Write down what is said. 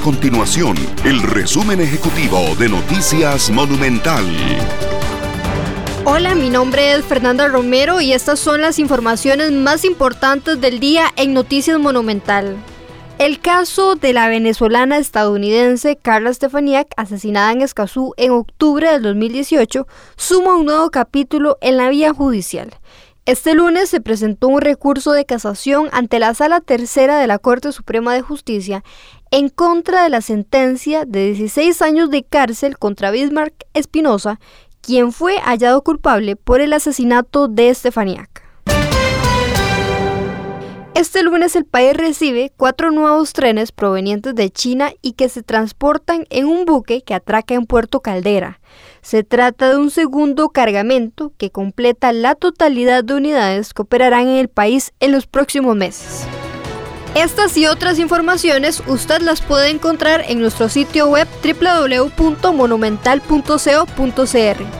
continuación el resumen ejecutivo de Noticias Monumental. Hola, mi nombre es Fernanda Romero y estas son las informaciones más importantes del día en Noticias Monumental. El caso de la venezolana estadounidense Carla Stefaniak, asesinada en Escazú en octubre del 2018, suma un nuevo capítulo en la vía judicial. Este lunes se presentó un recurso de casación ante la Sala Tercera de la Corte Suprema de Justicia en contra de la sentencia de 16 años de cárcel contra Bismarck Espinosa, quien fue hallado culpable por el asesinato de Stefaniak. Este lunes el país recibe cuatro nuevos trenes provenientes de China y que se transportan en un buque que atraca en Puerto Caldera. Se trata de un segundo cargamento que completa la totalidad de unidades que operarán en el país en los próximos meses. Estas y otras informaciones usted las puede encontrar en nuestro sitio web www.monumental.co.cr.